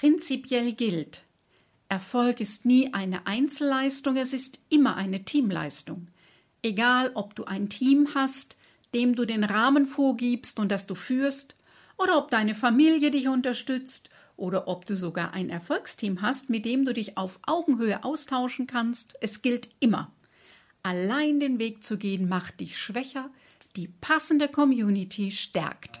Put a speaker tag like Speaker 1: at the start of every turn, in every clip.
Speaker 1: Prinzipiell gilt, Erfolg ist nie eine Einzelleistung, es ist immer eine Teamleistung. Egal, ob du ein Team hast, dem du den Rahmen vorgibst und das du führst, oder ob deine Familie dich unterstützt, oder ob du sogar ein Erfolgsteam hast, mit dem du dich auf Augenhöhe austauschen kannst, es gilt immer. Allein den Weg zu gehen macht dich schwächer, die passende Community stärkt.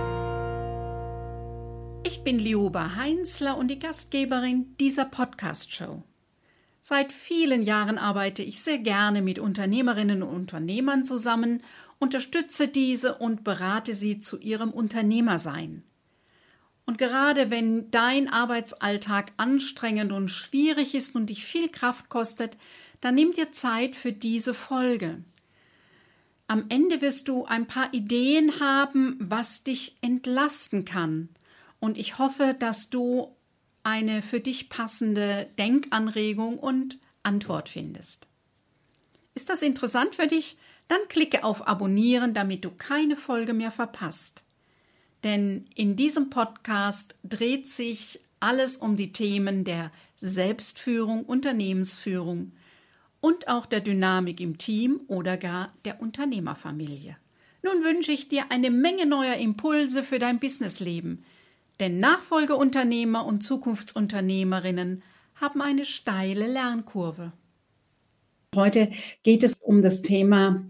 Speaker 1: Ich bin Lioba Heinzler und die Gastgeberin dieser Podcast-Show. Seit vielen Jahren arbeite ich sehr gerne mit Unternehmerinnen und Unternehmern zusammen, unterstütze diese und berate sie zu ihrem Unternehmersein. Und gerade wenn dein Arbeitsalltag anstrengend und schwierig ist und dich viel Kraft kostet, dann nimm dir Zeit für diese Folge. Am Ende wirst du ein paar Ideen haben, was dich entlasten kann. Und ich hoffe, dass du eine für dich passende Denkanregung und Antwort findest. Ist das interessant für dich? Dann klicke auf Abonnieren, damit du keine Folge mehr verpasst. Denn in diesem Podcast dreht sich alles um die Themen der Selbstführung, Unternehmensführung und auch der Dynamik im Team oder gar der Unternehmerfamilie. Nun wünsche ich dir eine Menge neuer Impulse für dein Businessleben, denn Nachfolgeunternehmer und Zukunftsunternehmerinnen haben eine steile Lernkurve.
Speaker 2: Heute geht es um das Thema,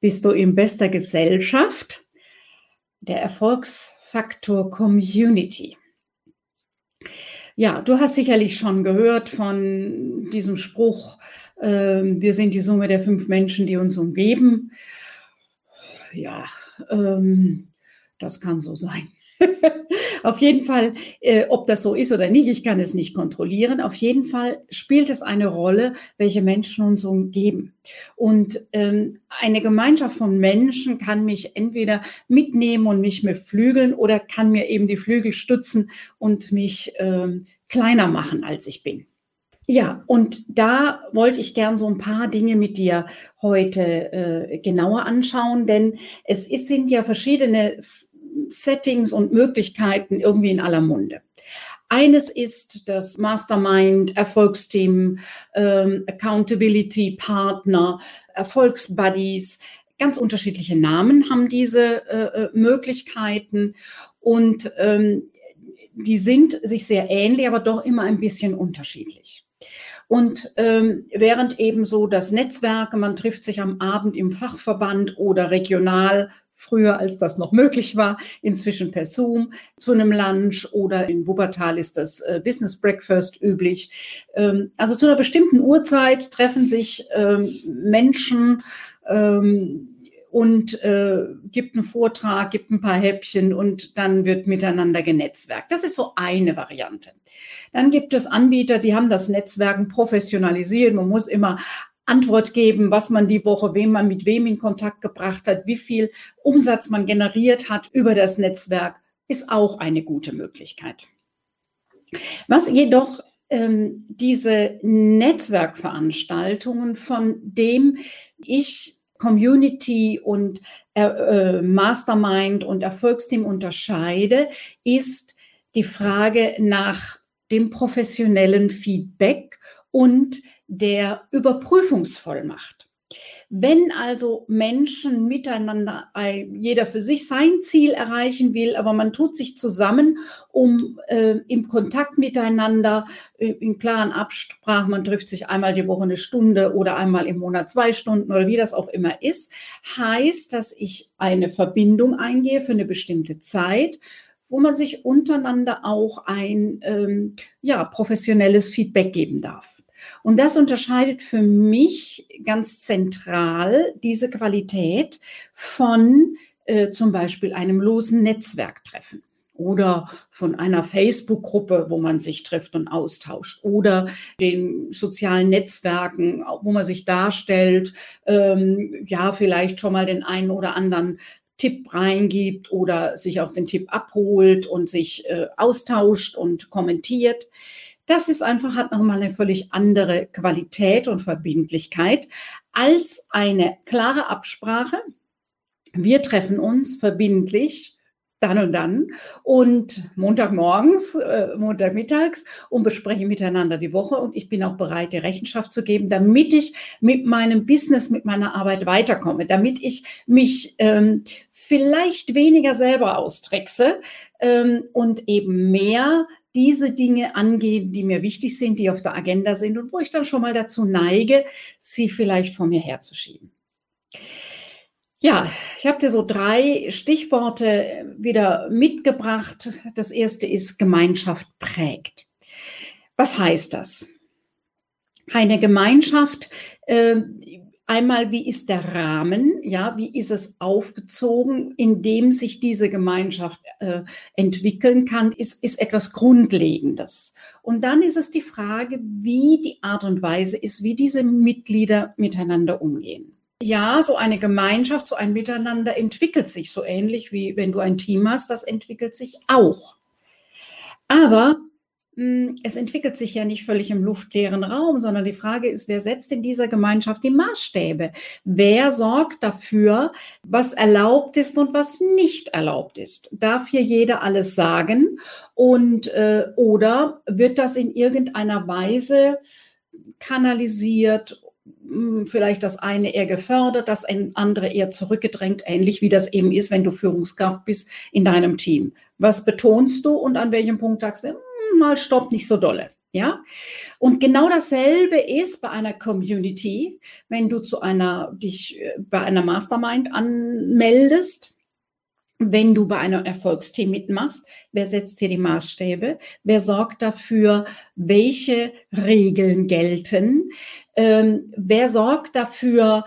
Speaker 2: bist du in bester Gesellschaft? der Erfolgsfaktor Community. Ja, du hast sicherlich schon gehört von diesem Spruch, äh, wir sind die Summe der fünf Menschen, die uns umgeben. Ja, ähm, das kann so sein. auf jeden Fall, äh, ob das so ist oder nicht, ich kann es nicht kontrollieren. Auf jeden Fall spielt es eine Rolle, welche Menschen uns umgeben. Und ähm, eine Gemeinschaft von Menschen kann mich entweder mitnehmen und mich mit Flügeln oder kann mir eben die Flügel stützen und mich ähm, kleiner machen, als ich bin. Ja, und da wollte ich gern so ein paar Dinge mit dir heute äh, genauer anschauen, denn es ist, sind ja verschiedene Settings und Möglichkeiten irgendwie in aller Munde. Eines ist das Mastermind, Erfolgsteam, ähm, Accountability Partner, Erfolgsbuddies. Ganz unterschiedliche Namen haben diese äh, äh, Möglichkeiten und ähm, die sind sich sehr ähnlich, aber doch immer ein bisschen unterschiedlich. Und ähm, während eben so das Netzwerk, man trifft sich am Abend im Fachverband oder regional früher als das noch möglich war, inzwischen per Zoom zu einem Lunch oder in Wuppertal ist das äh, Business Breakfast üblich. Ähm, also zu einer bestimmten Uhrzeit treffen sich ähm, Menschen ähm, und äh, gibt einen Vortrag, gibt ein paar Häppchen und dann wird miteinander genetzwerkt. Das ist so eine Variante. Dann gibt es Anbieter, die haben das Netzwerken professionalisiert. Man muss immer Antwort geben, was man die Woche, wem man mit wem in Kontakt gebracht hat, wie viel Umsatz man generiert hat über das Netzwerk, ist auch eine gute Möglichkeit. Was jedoch ähm, diese Netzwerkveranstaltungen, von dem ich Community und äh, Mastermind und Erfolgsteam unterscheide, ist die Frage nach dem professionellen Feedback und der Überprüfungsvollmacht. Wenn also Menschen miteinander, jeder für sich sein Ziel erreichen will, aber man tut sich zusammen, um äh, im Kontakt miteinander, äh, in klaren Absprachen, man trifft sich einmal die Woche eine Stunde oder einmal im Monat zwei Stunden oder wie das auch immer ist, heißt, dass ich eine Verbindung eingehe für eine bestimmte Zeit, wo man sich untereinander auch ein ähm, ja, professionelles Feedback geben darf. Und das unterscheidet für mich ganz zentral diese Qualität von äh, zum Beispiel einem losen Netzwerktreffen. oder von einer Facebook-Gruppe, wo man sich trifft und austauscht oder den sozialen Netzwerken, wo man sich darstellt, ähm, ja, vielleicht schon mal den einen oder anderen Tipp reingibt oder sich auch den Tipp abholt und sich äh, austauscht und kommentiert. Das ist einfach, hat nochmal eine völlig andere Qualität und Verbindlichkeit als eine klare Absprache. Wir treffen uns verbindlich dann und dann und Montagmorgens, äh, Montagmittags und besprechen miteinander die Woche und ich bin auch bereit, die Rechenschaft zu geben, damit ich mit meinem Business, mit meiner Arbeit weiterkomme, damit ich mich ähm, vielleicht weniger selber austrickse ähm, und eben mehr diese Dinge angehen, die mir wichtig sind, die auf der Agenda sind und wo ich dann schon mal dazu neige, sie vielleicht vor mir herzuschieben. Ja, ich habe dir so drei Stichworte wieder mitgebracht. Das erste ist Gemeinschaft prägt. Was heißt das? Eine Gemeinschaft, äh, einmal, wie ist der Rahmen, ja, wie ist es aufgezogen, in dem sich diese Gemeinschaft äh, entwickeln kann, ist, ist etwas Grundlegendes. Und dann ist es die Frage, wie die Art und Weise ist, wie diese Mitglieder miteinander umgehen. Ja, so eine Gemeinschaft, so ein Miteinander entwickelt sich so ähnlich wie wenn du ein Team hast, das entwickelt sich auch. Aber es entwickelt sich ja nicht völlig im luftleeren Raum, sondern die Frage ist, wer setzt in dieser Gemeinschaft die Maßstäbe? Wer sorgt dafür, was erlaubt ist und was nicht erlaubt ist? Darf hier jeder alles sagen? Und äh, oder wird das in irgendeiner Weise kanalisiert hm, vielleicht das eine eher gefördert, das andere eher zurückgedrängt, ähnlich wie das eben ist, wenn du Führungskraft bist in deinem Team. Was betonst du und an welchem Punkt sagst du, hm, mal stopp, nicht so dolle. Ja, und genau dasselbe ist bei einer Community, wenn du zu einer, dich äh, bei einer Mastermind anmeldest, wenn du bei einem Erfolgsteam mitmachst, wer setzt hier die Maßstäbe? Wer sorgt dafür, welche Regeln gelten? Ähm, wer sorgt dafür,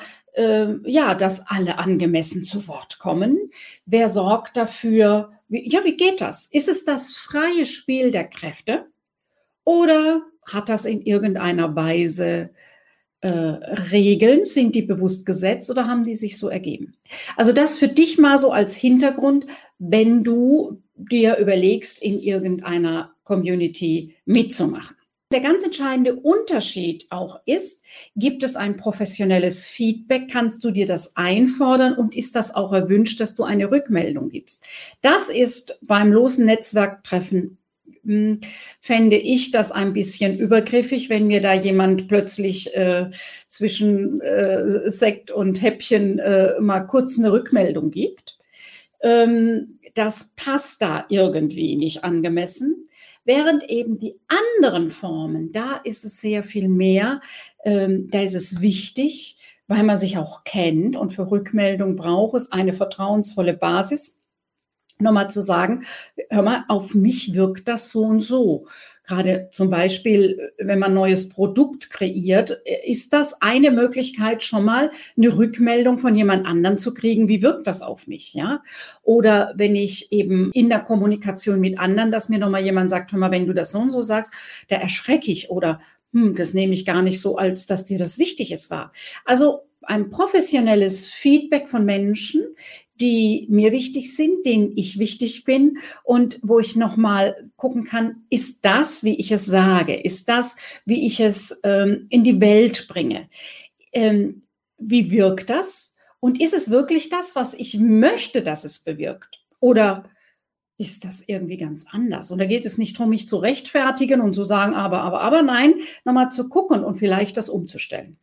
Speaker 2: ja, dass alle angemessen zu Wort kommen? Wer sorgt dafür, ja, wie geht das? Ist es das freie Spiel der Kräfte? Oder hat das in irgendeiner Weise äh, Regeln? Sind die bewusst gesetzt oder haben die sich so ergeben? Also das für dich mal so als Hintergrund, wenn du dir überlegst, in irgendeiner Community mitzumachen. Der ganz entscheidende Unterschied auch ist, gibt es ein professionelles Feedback? Kannst du dir das einfordern und ist das auch erwünscht, dass du eine Rückmeldung gibst? Das ist beim losen Netzwerktreffen hm, fände ich das ein bisschen übergriffig, wenn mir da jemand plötzlich äh, zwischen äh, Sekt und Häppchen äh, mal kurz eine Rückmeldung gibt. Ähm, das passt da irgendwie nicht angemessen. Während eben die anderen Formen, da ist es sehr viel mehr, ähm, da ist es wichtig, weil man sich auch kennt und für Rückmeldung braucht es eine vertrauensvolle Basis nochmal zu sagen, hör mal, auf mich wirkt das so und so. Gerade zum Beispiel, wenn man neues Produkt kreiert, ist das eine Möglichkeit, schon mal eine Rückmeldung von jemand anderen zu kriegen, wie wirkt das auf mich, ja? Oder wenn ich eben in der Kommunikation mit anderen, dass mir nochmal jemand sagt, hör mal, wenn du das so und so sagst, da erschrecke ich oder hm, das nehme ich gar nicht so, als dass dir das wichtig ist war. Also ein professionelles Feedback von Menschen, die mir wichtig sind, denen ich wichtig bin und wo ich nochmal gucken kann, ist das, wie ich es sage, ist das, wie ich es ähm, in die Welt bringe, ähm, wie wirkt das und ist es wirklich das, was ich möchte, dass es bewirkt oder ist das irgendwie ganz anders. Und da geht es nicht darum, mich zu rechtfertigen und zu sagen, aber, aber, aber, nein, nochmal zu gucken und vielleicht das umzustellen.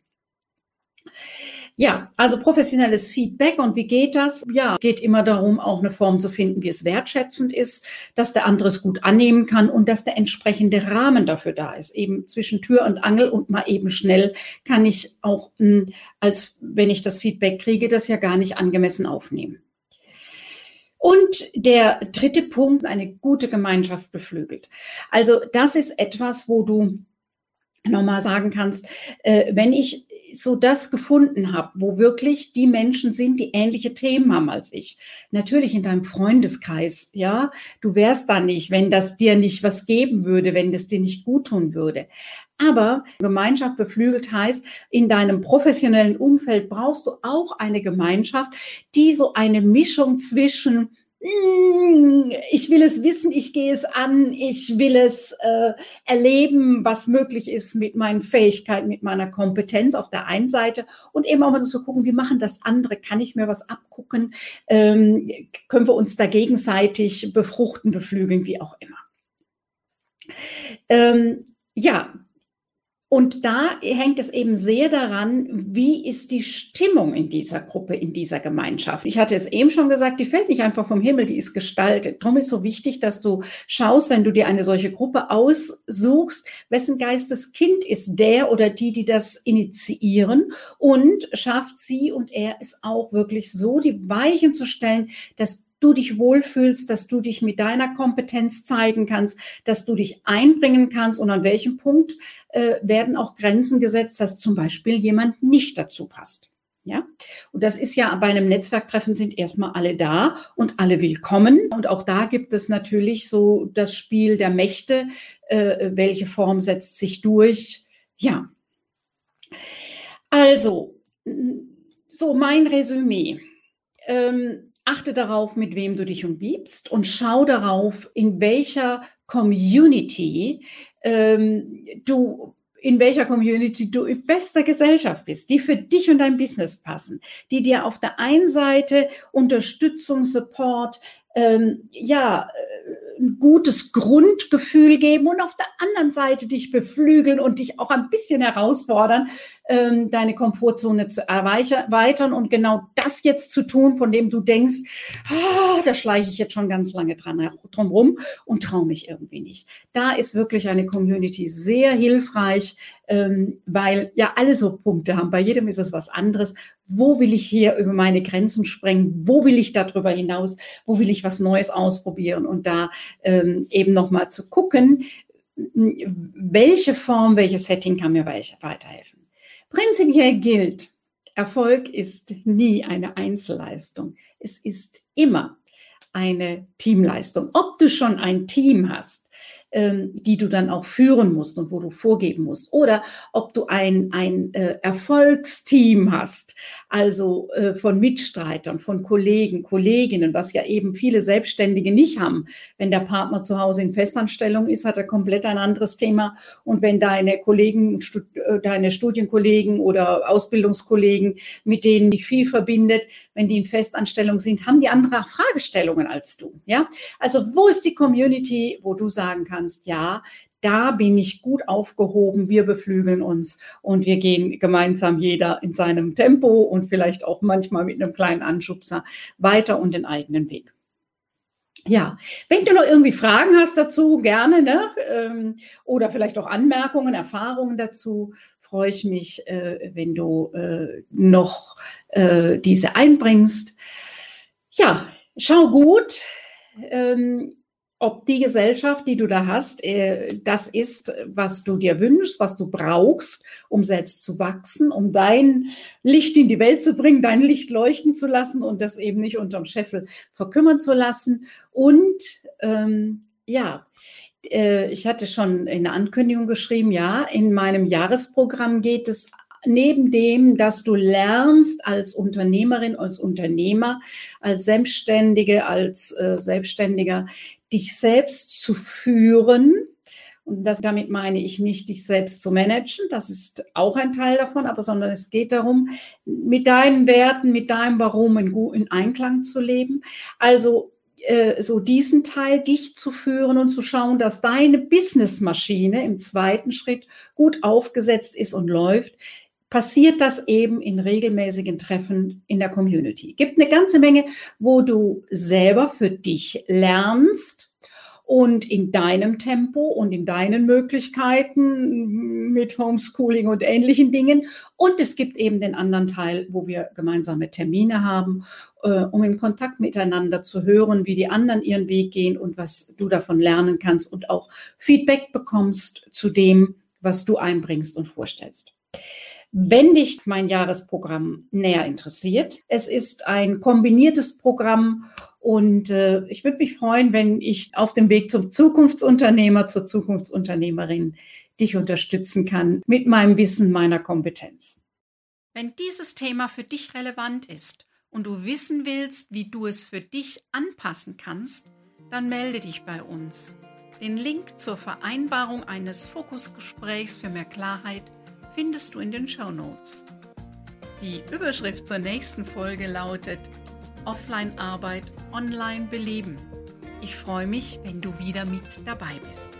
Speaker 2: Ja, also professionelles Feedback und wie geht das? Ja, geht immer darum, auch eine Form zu finden, wie es wertschätzend ist, dass der andere es gut annehmen kann und dass der entsprechende Rahmen dafür da ist. Eben zwischen Tür und Angel und mal eben schnell kann ich auch, hm, als wenn ich das Feedback kriege, das ja gar nicht angemessen aufnehmen. Und der dritte Punkt, eine gute Gemeinschaft beflügelt. Also das ist etwas, wo du nochmal sagen kannst, äh, wenn ich so das gefunden habe, wo wirklich die Menschen sind, die ähnliche Themen haben als ich. Natürlich in deinem Freundeskreis, ja. Du wärst da nicht, wenn das dir nicht was geben würde, wenn das dir nicht gut tun würde. Aber Gemeinschaft beflügelt heißt, in deinem professionellen Umfeld brauchst du auch eine Gemeinschaft, die so eine Mischung zwischen ich will es wissen, ich gehe es an, ich will es äh, erleben, was möglich ist mit meinen Fähigkeiten, mit meiner Kompetenz auf der einen Seite und eben auch mal zu gucken, wie machen das andere, kann ich mir was abgucken, ähm, können wir uns da gegenseitig befruchten, beflügeln, wie auch immer. Ähm, ja, und da hängt es eben sehr daran, wie ist die Stimmung in dieser Gruppe, in dieser Gemeinschaft. Ich hatte es eben schon gesagt, die fällt nicht einfach vom Himmel, die ist gestaltet. Darum ist so wichtig, dass du schaust, wenn du dir eine solche Gruppe aussuchst, wessen Geisteskind ist der oder die, die das initiieren und schafft sie und er es auch wirklich so, die Weichen zu stellen, dass du dich wohlfühlst, dass du dich mit deiner Kompetenz zeigen kannst, dass du dich einbringen kannst und an welchem Punkt äh, werden auch Grenzen gesetzt, dass zum Beispiel jemand nicht dazu passt. Ja, und das ist ja bei einem Netzwerktreffen sind erstmal alle da und alle willkommen. Und auch da gibt es natürlich so das Spiel der Mächte. Äh, welche Form setzt sich durch? Ja. Also, so mein Resümee. Ähm, achte darauf, mit wem du dich umgibst und schau darauf, in welcher Community ähm, du in welcher Community du in bester Gesellschaft bist, die für dich und dein Business passen, die dir auf der einen Seite Unterstützung, Support, ähm, ja, äh, ein gutes Grundgefühl geben und auf der anderen Seite dich beflügeln und dich auch ein bisschen herausfordern, ähm, deine Komfortzone zu erweitern und genau das jetzt zu tun, von dem du denkst, ah, da schleiche ich jetzt schon ganz lange dran drum rum und traue mich irgendwie nicht. Da ist wirklich eine Community sehr hilfreich, ähm, weil ja alle so Punkte haben. Bei jedem ist es was anderes. Wo will ich hier über meine Grenzen sprengen? Wo will ich darüber hinaus? Wo will ich was Neues ausprobieren? Und da ähm, eben nochmal zu gucken, welche Form, welches Setting kann mir weiterhelfen. Prinzipiell gilt, Erfolg ist nie eine Einzelleistung. Es ist immer eine Teamleistung. Ob du schon ein Team hast, ähm, die du dann auch führen musst und wo du vorgeben musst. Oder ob du ein, ein äh, Erfolgsteam hast, also äh, von Mitstreitern, von Kollegen, Kolleginnen, was ja eben viele Selbstständige nicht haben. Wenn der Partner zu Hause in Festanstellung ist, hat er komplett ein anderes Thema. Und wenn deine Kollegen, äh, deine Studienkollegen oder Ausbildungskollegen, mit denen dich viel verbindet, wenn die in Festanstellung sind, haben die andere Fragestellungen als du. Ja, also wo ist die Community, wo du sagen kannst, kannst, ja, da bin ich gut aufgehoben, wir beflügeln uns und wir gehen gemeinsam jeder in seinem Tempo und vielleicht auch manchmal mit einem kleinen Anschubser weiter und den eigenen Weg. Ja, wenn du noch irgendwie Fragen hast dazu, gerne, ne? Ähm, oder vielleicht auch Anmerkungen, Erfahrungen dazu, freue ich mich, äh, wenn du äh, noch äh, diese einbringst. Ja, schau gut. Ob die Gesellschaft, die du da hast, äh, das ist, was du dir wünschst, was du brauchst, um selbst zu wachsen, um dein Licht in die Welt zu bringen, dein Licht leuchten zu lassen und das eben nicht unterm Scheffel verkümmern zu lassen. Und ähm, ja, äh, ich hatte schon in der Ankündigung geschrieben, ja, in meinem Jahresprogramm geht es neben dem, dass du lernst als Unternehmerin, als Unternehmer, als Selbstständige, als äh, Selbstständiger, dich selbst zu führen. Und das, damit meine ich nicht, dich selbst zu managen. Das ist auch ein Teil davon, aber sondern es geht darum, mit deinen Werten, mit deinem Warum in, in Einklang zu leben. Also äh, so diesen Teil dich zu führen und zu schauen, dass deine Businessmaschine im zweiten Schritt gut aufgesetzt ist und läuft, passiert das eben in regelmäßigen Treffen in der Community. Gibt eine ganze Menge, wo du selber für dich lernst und in deinem Tempo und in deinen Möglichkeiten mit Homeschooling und ähnlichen Dingen. Und es gibt eben den anderen Teil, wo wir gemeinsame Termine haben, äh, um im Kontakt miteinander zu hören, wie die anderen ihren Weg gehen und was du davon lernen kannst und auch Feedback bekommst zu dem, was du einbringst und vorstellst. Wenn dich mein Jahresprogramm näher interessiert. Es ist ein kombiniertes Programm und äh, ich würde mich freuen, wenn ich auf dem Weg zum Zukunftsunternehmer, zur Zukunftsunternehmerin dich unterstützen kann mit meinem Wissen, meiner Kompetenz.
Speaker 1: Wenn dieses Thema für dich relevant ist und du wissen willst, wie du es für dich anpassen kannst, dann melde dich bei uns. Den Link zur Vereinbarung eines Fokusgesprächs für mehr Klarheit findest du in den Show Notes. Die Überschrift zur nächsten Folge lautet Offline-Arbeit online beleben. Ich freue mich, wenn du wieder mit dabei bist.